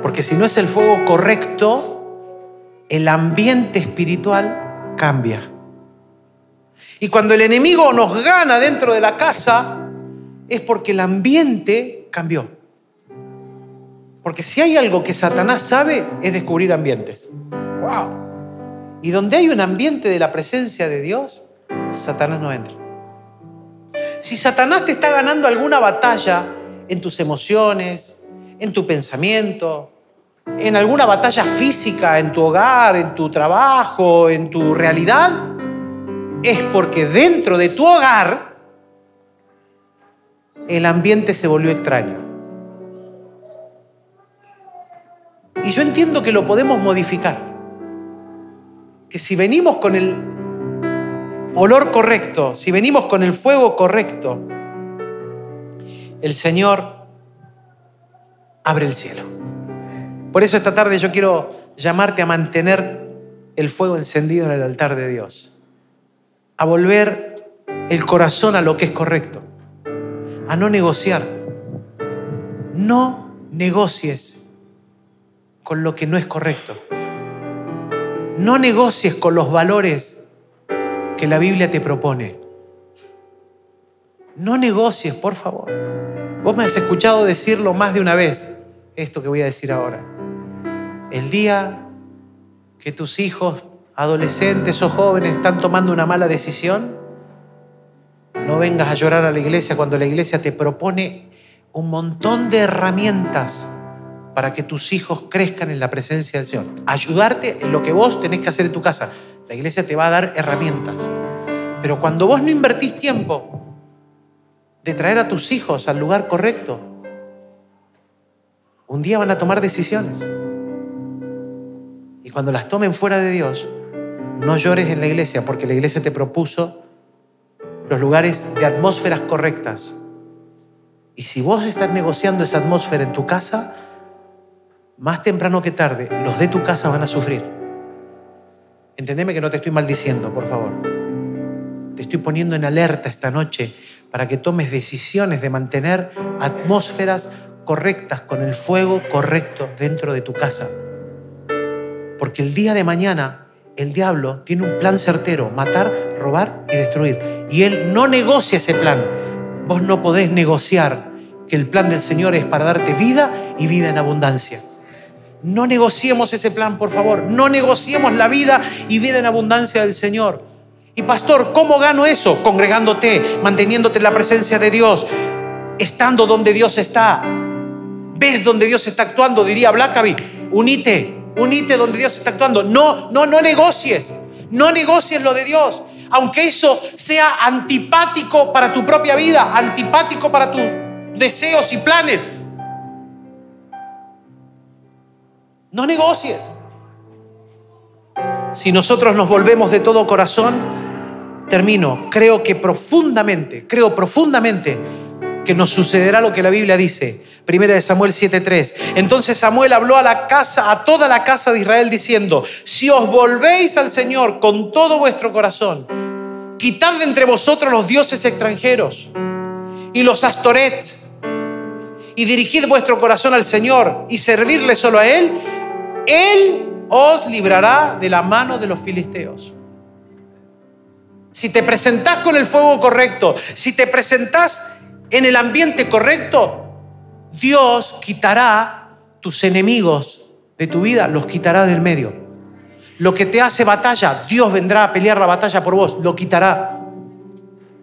Porque si no es el fuego correcto, el ambiente espiritual cambia. Y cuando el enemigo nos gana dentro de la casa, es porque el ambiente cambió. Porque si hay algo que Satanás sabe, es descubrir ambientes. ¡Wow! Y donde hay un ambiente de la presencia de Dios, Satanás no entra. Si Satanás te está ganando alguna batalla en tus emociones, en tu pensamiento, en alguna batalla física, en tu hogar, en tu trabajo, en tu realidad, es porque dentro de tu hogar el ambiente se volvió extraño. Y yo entiendo que lo podemos modificar. Que si venimos con el olor correcto, si venimos con el fuego correcto, el Señor abre el cielo. Por eso esta tarde yo quiero llamarte a mantener el fuego encendido en el altar de Dios, a volver el corazón a lo que es correcto, a no negociar. No negocies con lo que no es correcto. No negocies con los valores que la Biblia te propone. No negocies, por favor. Vos me has escuchado decirlo más de una vez, esto que voy a decir ahora. El día que tus hijos, adolescentes o jóvenes, están tomando una mala decisión, no vengas a llorar a la iglesia cuando la iglesia te propone un montón de herramientas para que tus hijos crezcan en la presencia del Señor. Ayudarte en lo que vos tenés que hacer en tu casa. La iglesia te va a dar herramientas. Pero cuando vos no invertís tiempo de traer a tus hijos al lugar correcto, un día van a tomar decisiones. Cuando las tomen fuera de Dios, no llores en la iglesia porque la iglesia te propuso los lugares de atmósferas correctas. Y si vos estás negociando esa atmósfera en tu casa, más temprano que tarde, los de tu casa van a sufrir. Entendeme que no te estoy maldiciendo, por favor. Te estoy poniendo en alerta esta noche para que tomes decisiones de mantener atmósferas correctas con el fuego correcto dentro de tu casa. Porque el día de mañana el diablo tiene un plan certero, matar, robar y destruir. Y él no negocia ese plan. Vos no podés negociar que el plan del Señor es para darte vida y vida en abundancia. No negociemos ese plan, por favor. No negociemos la vida y vida en abundancia del Señor. Y pastor, ¿cómo gano eso? Congregándote, manteniéndote en la presencia de Dios, estando donde Dios está. ¿Ves donde Dios está actuando? Diría Blackaby, unite, unite donde Dios está actuando. No, no, no negocies. No negocies lo de Dios. Aunque eso sea antipático para tu propia vida, antipático para tus deseos y planes. No negocies. Si nosotros nos volvemos de todo corazón, termino, creo que profundamente, creo profundamente que nos sucederá lo que la Biblia dice. Primera de Samuel 7:3. Entonces Samuel habló a la casa, a toda la casa de Israel diciendo: Si os volvéis al Señor con todo vuestro corazón, quitad de entre vosotros los dioses extranjeros y los astoret, y dirigid vuestro corazón al Señor y servirle solo a Él, él os librará de la mano de los filisteos. Si te presentás con el fuego correcto, si te presentás en el ambiente correcto, Dios quitará tus enemigos de tu vida, los quitará del medio. Lo que te hace batalla, Dios vendrá a pelear la batalla por vos, lo quitará.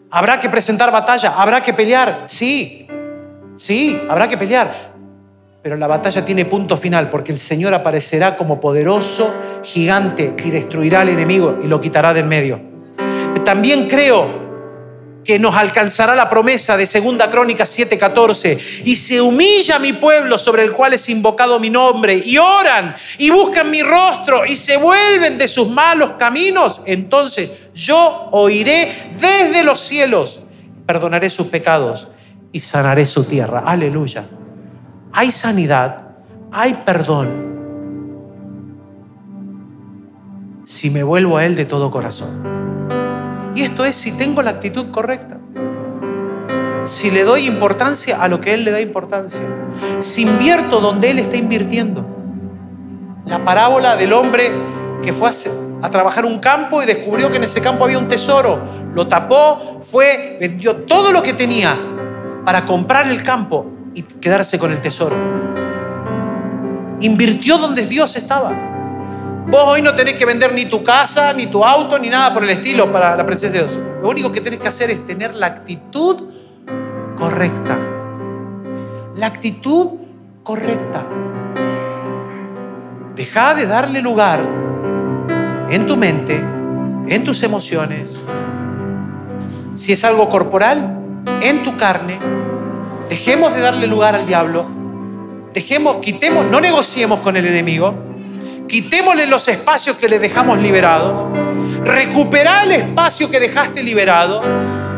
¿Habrá que presentar batalla? ¿Habrá que pelear? Sí, sí, habrá que pelear. Pero la batalla tiene punto final porque el Señor aparecerá como poderoso gigante y destruirá al enemigo y lo quitará del medio. También creo que nos alcanzará la promesa de Segunda Crónica 7:14 y se humilla mi pueblo sobre el cual es invocado mi nombre y oran y buscan mi rostro y se vuelven de sus malos caminos, entonces yo oiré desde los cielos, perdonaré sus pecados y sanaré su tierra. Aleluya hay sanidad, hay perdón, si me vuelvo a Él de todo corazón. Y esto es si tengo la actitud correcta. Si le doy importancia a lo que Él le da importancia. Si invierto donde Él está invirtiendo. La parábola del hombre que fue a, trabajar un campo y descubrió que en ese campo había un tesoro. Lo tapó, fue, vendió todo lo que tenía para comprar el campo y quedarse con el tesoro. Invirtió donde Dios estaba. Vos hoy no tenés que vender ni tu casa, ni tu auto, ni nada por el estilo para la presencia de Dios. Lo único que tenés que hacer es tener la actitud correcta. La actitud correcta. Deja de darle lugar en tu mente, en tus emociones. Si es algo corporal, en tu carne, Dejemos de darle lugar al diablo. Dejemos, quitemos, no negociemos con el enemigo. Quitémosle los espacios que le dejamos liberados. Recuperá el espacio que dejaste liberado.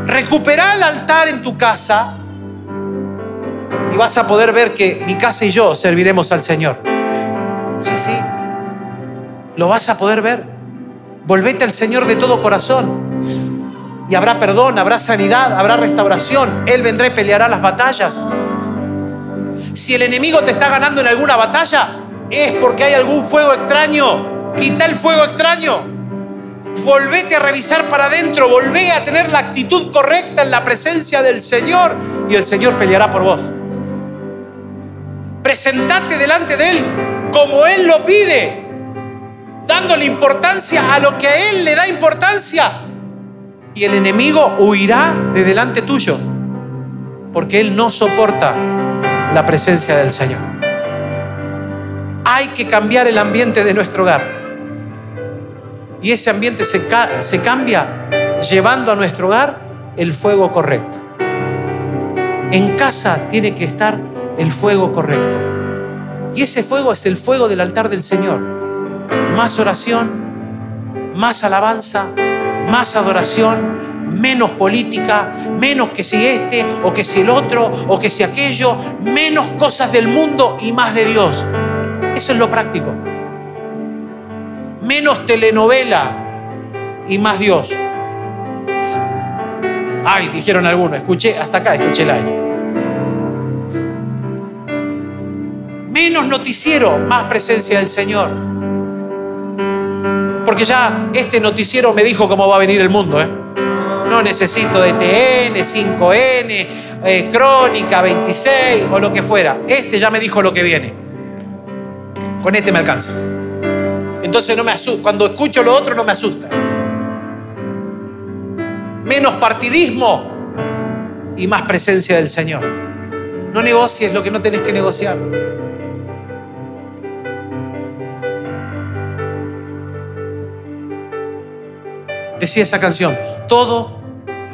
Recuperá el altar en tu casa. Y vas a poder ver que mi casa y yo serviremos al Señor. Sí, sí. Lo vas a poder ver. Volvete al Señor de todo corazón y habrá perdón, habrá sanidad, habrá restauración. Él vendrá y peleará las batallas. Si el enemigo te está ganando en alguna batalla, es porque hay algún fuego extraño. Quita el fuego extraño. Volvete a revisar para adentro, volvé a tener la actitud correcta en la presencia del Señor y el Señor peleará por vos. Presentate delante de Él como Él lo pide, dándole importancia a lo que a Él le da importancia y el enemigo huirá de delante tuyo, porque él no soporta la presencia del Señor. Hay que cambiar el ambiente de nuestro hogar. Y ese ambiente se, ca- se cambia llevando a nuestro hogar el fuego correcto. En casa tiene que estar el fuego correcto. Y ese fuego es el fuego del altar del Señor. Más oración, más alabanza, más adoración, menos política, menos que si este o que si el otro o que si aquello, menos cosas del mundo y más de Dios. Eso es lo práctico. Menos telenovela y más Dios. Ay, dijeron algunos, escuché hasta acá, escuché el aire. Menos noticiero, más presencia del Señor. Porque ya este noticiero me dijo cómo va a venir el mundo. ¿eh? No necesito de TN, 5N, eh, Crónica 26 o lo que fuera. Este ya me dijo lo que viene. Con este me alcanza. Entonces no me asusta. Cuando escucho lo otro no me asusta. Menos partidismo y más presencia del Señor. No negocies lo que no tenés que negociar. Decía esa canción, todo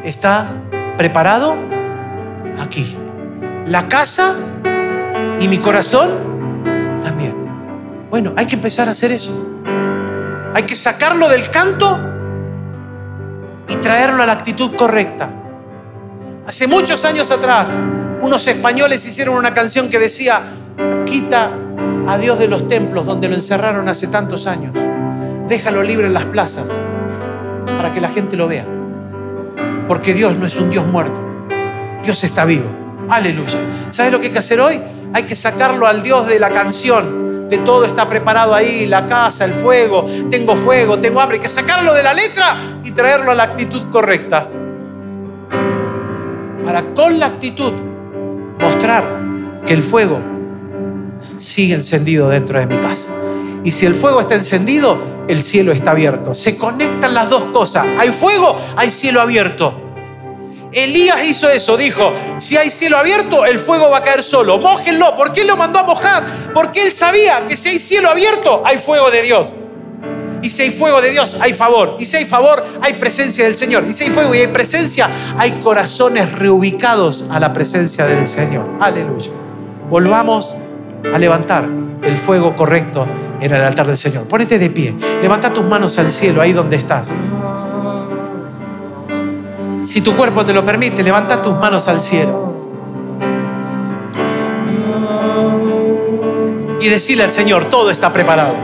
está preparado aquí. La casa y mi corazón. Bueno, hay que empezar a hacer eso. Hay que sacarlo del canto y traerlo a la actitud correcta. Hace muchos años atrás, unos españoles hicieron una canción que decía, quita a Dios de los templos donde lo encerraron hace tantos años. Déjalo libre en las plazas para que la gente lo vea. Porque Dios no es un Dios muerto. Dios está vivo. Aleluya. ¿Sabes lo que hay que hacer hoy? Hay que sacarlo al Dios de la canción. De todo está preparado ahí, la casa, el fuego. Tengo fuego, tengo hambre. Hay que sacarlo de la letra y traerlo a la actitud correcta. Para con la actitud mostrar que el fuego sigue encendido dentro de mi casa. Y si el fuego está encendido, el cielo está abierto. Se conectan las dos cosas. Hay fuego, hay cielo abierto. Elías hizo eso, dijo, si hay cielo abierto, el fuego va a caer solo. Mójenlo. ¿Por qué lo mandó a mojar? Porque él sabía que si hay cielo abierto, hay fuego de Dios. Y si hay fuego de Dios, hay favor. Y si hay favor, hay presencia del Señor. Y si hay fuego y hay presencia, hay corazones reubicados a la presencia del Señor. Aleluya. Volvamos a levantar el fuego correcto en el altar del Señor. Ponete de pie. Levanta tus manos al cielo, ahí donde estás. Si tu cuerpo te lo permite, levanta tus manos al cielo. Y decirle al Señor, todo está preparado.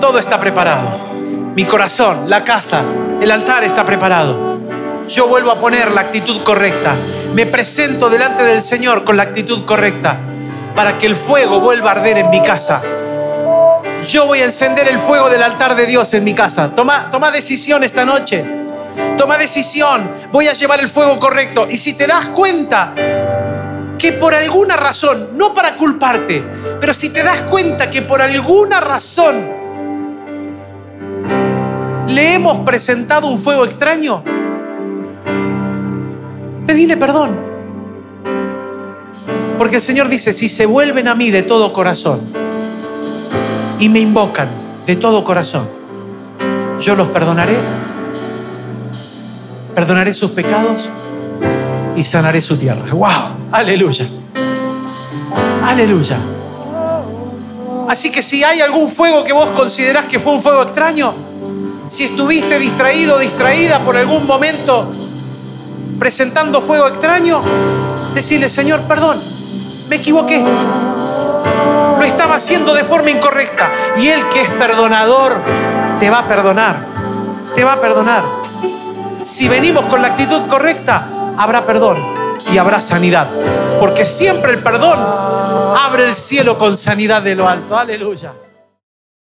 Todo está preparado. Mi corazón, la casa, el altar está preparado. Yo vuelvo a poner la actitud correcta. Me presento delante del Señor con la actitud correcta para que el fuego vuelva a arder en mi casa. Yo voy a encender el fuego del altar de Dios en mi casa. Toma, toma decisión esta noche. Toma decisión. Voy a llevar el fuego correcto. Y si te das cuenta que por alguna razón, no para culparte, pero si te das cuenta que por alguna razón le hemos presentado un fuego extraño, pedile perdón. Porque el Señor dice, si se vuelven a mí de todo corazón y me invocan de todo corazón, yo los perdonaré, perdonaré sus pecados y sanaré su tierra. ¡Wow! Aleluya. Aleluya. Así que si hay algún fuego que vos considerás que fue un fuego extraño, si estuviste distraído distraída por algún momento presentando fuego extraño, decirle, Señor, perdón, me equivoqué. Lo estaba haciendo de forma incorrecta. Y Él que es perdonador, te va a perdonar. Te va a perdonar. Si venimos con la actitud correcta, habrá perdón y habrá sanidad. Porque siempre el perdón abre el cielo con sanidad de lo alto. Aleluya.